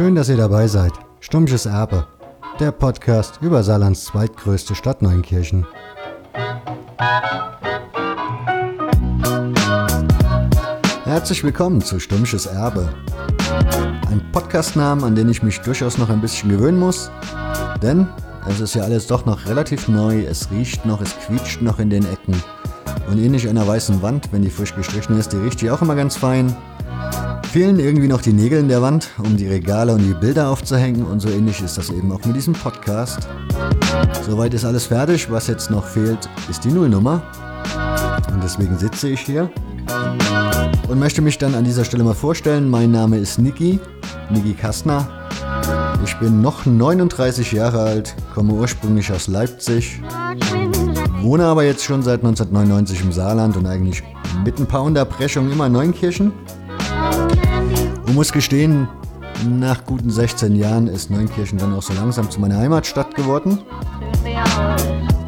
Schön, dass ihr dabei seid. Stummsches Erbe, der Podcast über Saarlands zweitgrößte Stadt Neunkirchen. Herzlich willkommen zu Stummsches Erbe. Ein Podcastnamen, an den ich mich durchaus noch ein bisschen gewöhnen muss, denn es ist ja alles doch noch relativ neu, es riecht noch, es quietscht noch in den Ecken. Und ähnlich einer weißen Wand, wenn die frisch gestrichen ist, die riecht die auch immer ganz fein. Fehlen irgendwie noch die Nägel in der Wand, um die Regale und die Bilder aufzuhängen und so ähnlich ist das eben auch mit diesem Podcast. Soweit ist alles fertig, was jetzt noch fehlt, ist die Nullnummer. Und deswegen sitze ich hier und möchte mich dann an dieser Stelle mal vorstellen. Mein Name ist Niki, Niki Kastner. Ich bin noch 39 Jahre alt, komme ursprünglich aus Leipzig, wohne aber jetzt schon seit 1999 im Saarland und eigentlich mit ein paar Unterbrechungen immer in Neunkirchen. Ich muss gestehen, nach guten 16 Jahren ist Neunkirchen dann auch so langsam zu meiner Heimatstadt geworden.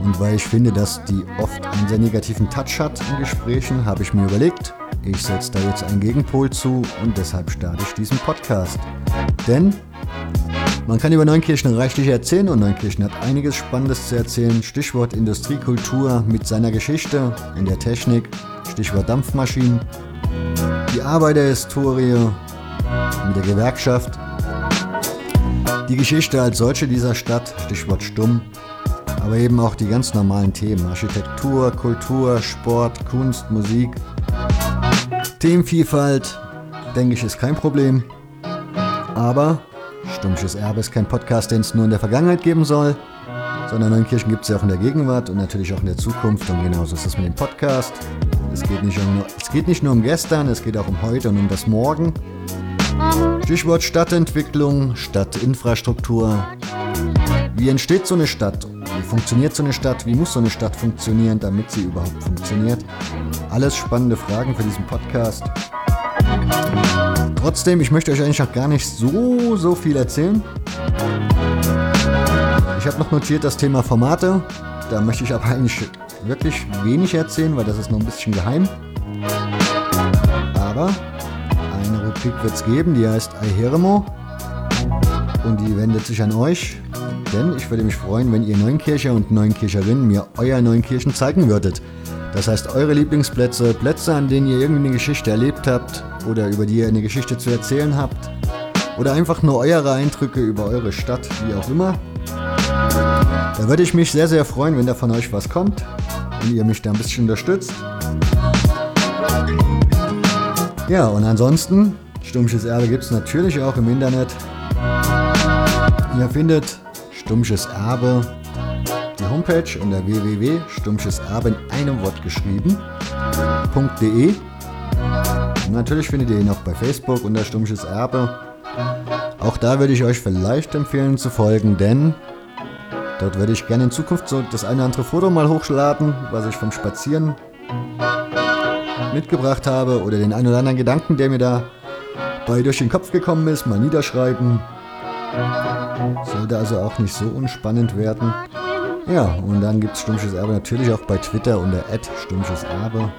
Und weil ich finde, dass die oft einen sehr negativen Touch hat in Gesprächen, habe ich mir überlegt, ich setze da jetzt einen Gegenpol zu und deshalb starte ich diesen Podcast. Denn man kann über Neunkirchen reichlich erzählen und Neunkirchen hat einiges Spannendes zu erzählen. Stichwort Industriekultur mit seiner Geschichte in der Technik, Stichwort Dampfmaschinen, die Arbeiterhistorie, mit der Gewerkschaft. Die Geschichte als solche dieser Stadt, Stichwort Stumm, aber eben auch die ganz normalen Themen, Architektur, Kultur, Sport, Kunst, Musik. Themenvielfalt, denke ich, ist kein Problem. Aber Stummsches Erbe ist kein Podcast, den es nur in der Vergangenheit geben soll, sondern Neunkirchen gibt es ja auch in der Gegenwart und natürlich auch in der Zukunft und genauso ist es mit dem Podcast. Es geht, nicht um, es geht nicht nur um gestern, es geht auch um heute und um das Morgen. Stichwort Stadtentwicklung, Stadtinfrastruktur. Wie entsteht so eine Stadt? Wie funktioniert so eine Stadt? Wie muss so eine Stadt funktionieren, damit sie überhaupt funktioniert? Alles spannende Fragen für diesen Podcast. Trotzdem, ich möchte euch eigentlich noch gar nicht so, so viel erzählen. Ich habe noch notiert das Thema Formate. Da möchte ich aber eigentlich wirklich wenig erzählen, weil das ist noch ein bisschen geheim. Aber eine Rubrik wird es geben, die heißt Aiheremo. Und die wendet sich an euch. Denn ich würde mich freuen, wenn ihr Neunkircher und Neunkircherinnen mir euer Neunkirchen zeigen würdet. Das heißt, eure Lieblingsplätze, Plätze, an denen ihr irgendwie eine Geschichte erlebt habt oder über die ihr eine Geschichte zu erzählen habt. Oder einfach nur eure Eindrücke über eure Stadt, wie auch immer. Da würde ich mich sehr, sehr freuen, wenn da von euch was kommt und ihr mich da ein bisschen unterstützt. Ja, und ansonsten, Stummsches Erbe gibt es natürlich auch im Internet. Ihr findet Stummsches Erbe, Homepage unter www.stummscheserbe in einem Wort geschrieben.de. Natürlich findet ihr ihn auch bei Facebook unter Stummsches Erbe. Auch da würde ich euch vielleicht empfehlen zu folgen, denn dort würde ich gerne in Zukunft so das eine oder andere Foto mal hochladen, was ich vom Spazieren mitgebracht habe oder den einen oder anderen Gedanken, der mir da bei durch den Kopf gekommen ist, mal niederschreiben. Sollte also auch nicht so unspannend werden. Ja, und dann gibt es Stummsches Erbe natürlich auch bei Twitter unter Stummsches Erbe. Und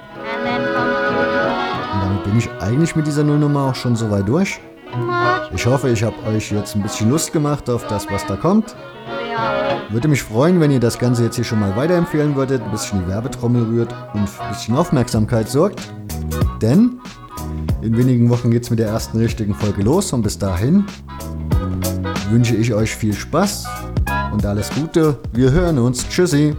damit bin ich eigentlich mit dieser Nullnummer auch schon so weit durch. Ich hoffe, ich habe euch jetzt ein bisschen Lust gemacht auf das, was da kommt. Würde mich freuen, wenn ihr das Ganze jetzt hier schon mal weiterempfehlen würdet, ein bisschen die Werbetrommel rührt und ein bisschen Aufmerksamkeit sorgt. Denn in wenigen Wochen geht es mit der ersten richtigen Folge los und bis dahin wünsche ich euch viel Spaß und alles Gute. Wir hören uns. Tschüssi.